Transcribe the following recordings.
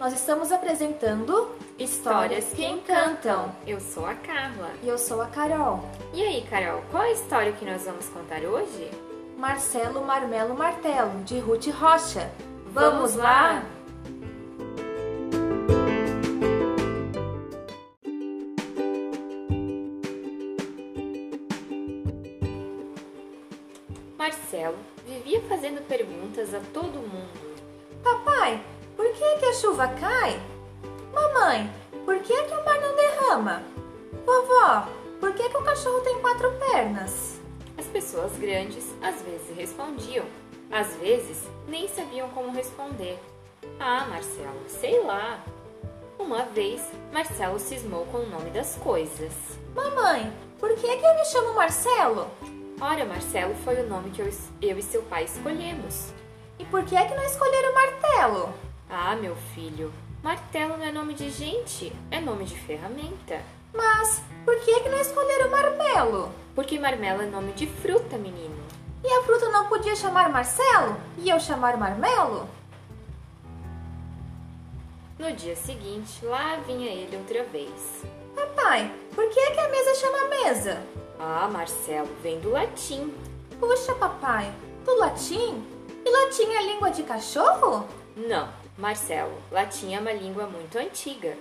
Nós estamos apresentando Histórias que Encantam. Eu sou a Carla. E eu sou a Carol. E aí, Carol, qual a história que nós vamos contar hoje? Marcelo Marmelo Martelo, de Ruth Rocha. Vamos lá? Marcelo vivia fazendo perguntas a todo mundo. Papai, por que, que a chuva cai? Mamãe, por que, que o mar não derrama? Vovó, por que, que o cachorro tem quatro pernas? As pessoas grandes às vezes respondiam, às vezes nem sabiam como responder. Ah, Marcelo, sei lá. Uma vez, Marcelo cismou com o nome das coisas. Mamãe, por que, que eu me chamo Marcelo? Ora, Marcelo foi o nome que eu, eu e seu pai escolhemos. E por que é que não escolheram martelo? Ah, meu filho, martelo não é nome de gente, é nome de ferramenta. Mas por que é que não escolheram marmelo? Porque marmelo é nome de fruta, menino. E a fruta não podia chamar Marcelo e eu chamar Marmelo? No dia seguinte, lá vinha ele outra vez. Papai, por que é que a mesa chama mesa? Ah, Marcelo, vem do latim. Puxa, papai, do latim? E latim é língua de cachorro? Não, Marcelo, latim é uma língua muito antiga.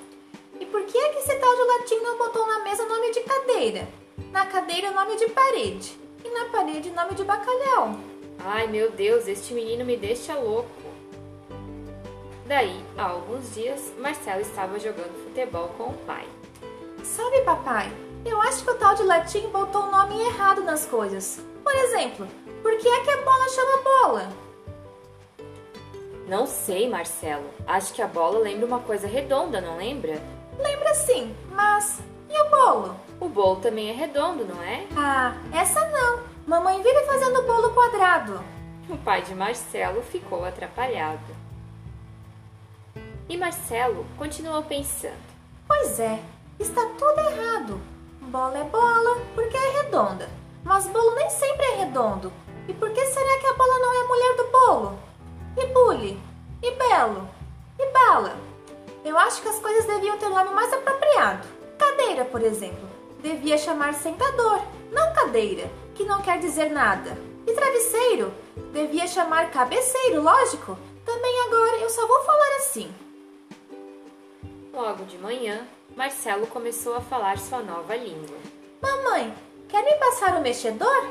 E por que é que esse tal de latim não botou na mesa nome de cadeira? Na cadeira, nome de parede. E na parede, nome de bacalhau. Ai, meu Deus, este menino me deixa louco. Daí, há alguns dias, Marcelo estava jogando futebol com o pai. Sabe, papai, eu acho que o tal de latim botou o nome errado nas coisas. Por exemplo, por que é que a bola chama bola? Não sei, Marcelo. Acho que a bola lembra uma coisa redonda, não lembra? Lembra sim, mas e o bolo? O bolo também é redondo, não é? Ah, essa não. Mamãe vive fazendo bolo quadrado. O pai de Marcelo ficou atrapalhado. E Marcelo continuou pensando. Pois é, está tudo errado. Bola é bola porque é redonda, mas bolo nem sempre é redondo. E por que nome mais apropriado. Cadeira, por exemplo, devia chamar sentador, não cadeira, que não quer dizer nada. E travesseiro devia chamar cabeceiro, lógico. Também agora eu só vou falar assim. Logo de manhã, Marcelo começou a falar sua nova língua. Mamãe, quer me passar o mexedor?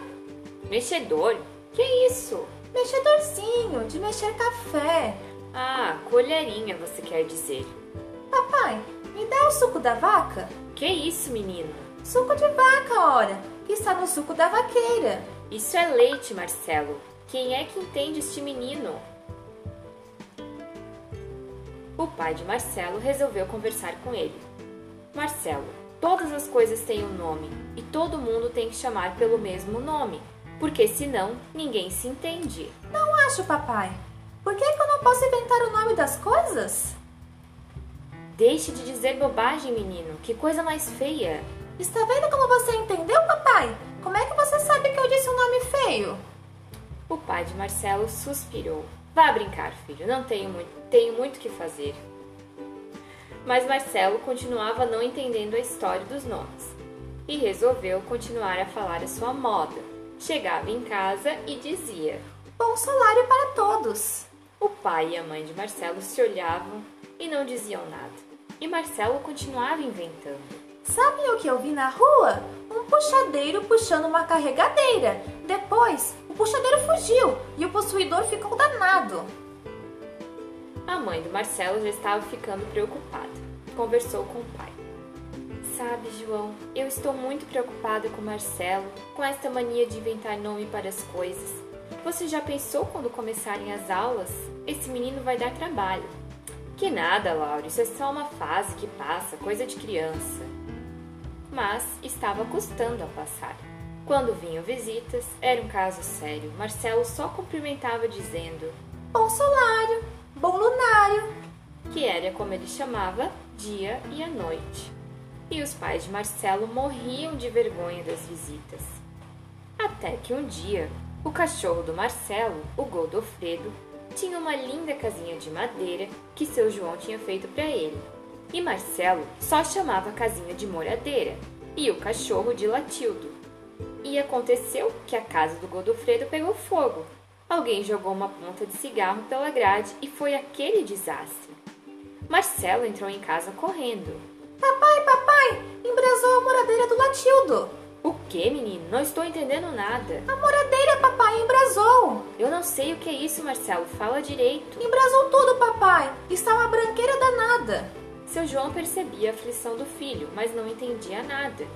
Mexedor? Que isso? Mexedorzinho, de mexer café. Ah, colherinha, você quer dizer. Papai, me dá o suco da vaca? Que isso, menino? Suco de vaca, ora, que está no suco da vaqueira. Isso é leite, Marcelo. Quem é que entende este menino? O pai de Marcelo resolveu conversar com ele. Marcelo, todas as coisas têm um nome e todo mundo tem que chamar pelo mesmo nome, porque senão ninguém se entende. Não acho, papai. Por que, que eu não posso inventar o nome das coisas? Deixe de dizer bobagem, menino. Que coisa mais feia. Está vendo como você entendeu, papai? Como é que você sabe que eu disse um nome feio? O pai de Marcelo suspirou. Vá brincar, filho. Não tenho muito, tenho muito que fazer. Mas Marcelo continuava não entendendo a história dos nomes e resolveu continuar a falar a sua moda. Chegava em casa e dizia: Bom salário para todos. O pai e a mãe de Marcelo se olhavam e não diziam nada. E Marcelo continuava inventando. Sabe o que eu vi na rua? Um puxadeiro puxando uma carregadeira. Depois, o puxadeiro fugiu e o possuidor ficou danado. A mãe do Marcelo já estava ficando preocupada. Conversou com o pai. Sabe, João, eu estou muito preocupada com Marcelo, com esta mania de inventar nome para as coisas. Você já pensou quando começarem as aulas? Esse menino vai dar trabalho. Que nada, Laura, isso é só uma fase que passa, coisa de criança. Mas estava custando a passar. Quando vinham visitas, era um caso sério. Marcelo só cumprimentava dizendo: Bom salário, bom lunário, que era como ele chamava dia e a noite. E os pais de Marcelo morriam de vergonha das visitas. Até que um dia, o cachorro do Marcelo, o Godofredo, tinha uma linda casinha de madeira que seu João tinha feito para ele. E Marcelo só chamava a casinha de moradeira e o cachorro de Latildo. E aconteceu que a casa do Godofredo pegou fogo. Alguém jogou uma ponta de cigarro pela grade e foi aquele desastre. Marcelo entrou em casa correndo. Papai, papai, embrasou a moradeira do Latildo. O que, menino? Não estou entendendo nada. A moradeira, papai, embrasou. Eu não sei o que é isso, Marcelo. Fala direito. Embrasou tudo, papai. Está uma branqueira danada. Seu João percebia a aflição do filho, mas não entendia nada.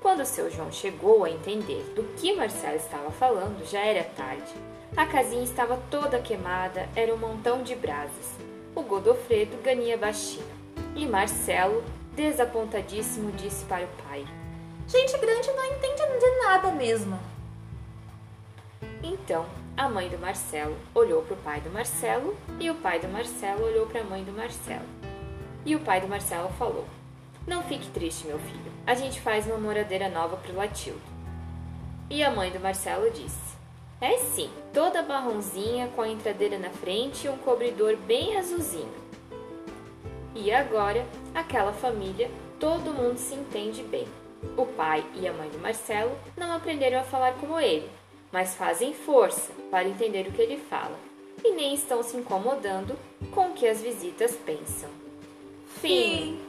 Quando seu João chegou a entender do que Marcelo estava falando, já era tarde. A casinha estava toda queimada, era um montão de brasas. O Godofredo ganhia baixinho. E Marcelo, desapontadíssimo, disse para o pai: Gente grande não entende de nada mesmo. Então, a mãe do Marcelo olhou para o pai do Marcelo e o pai do Marcelo olhou para a mãe do Marcelo. E o pai do Marcelo falou: Não fique triste, meu filho. A gente faz uma moradeira nova para o Latildo. E a mãe do Marcelo disse: É sim, toda marronzinha com a entradeira na frente e um cobridor bem azulzinho. E agora, aquela família, todo mundo se entende bem. O pai e a mãe do Marcelo não aprenderam a falar como ele, mas fazem força para entender o que ele fala e nem estão se incomodando com o que as visitas pensam. Fim.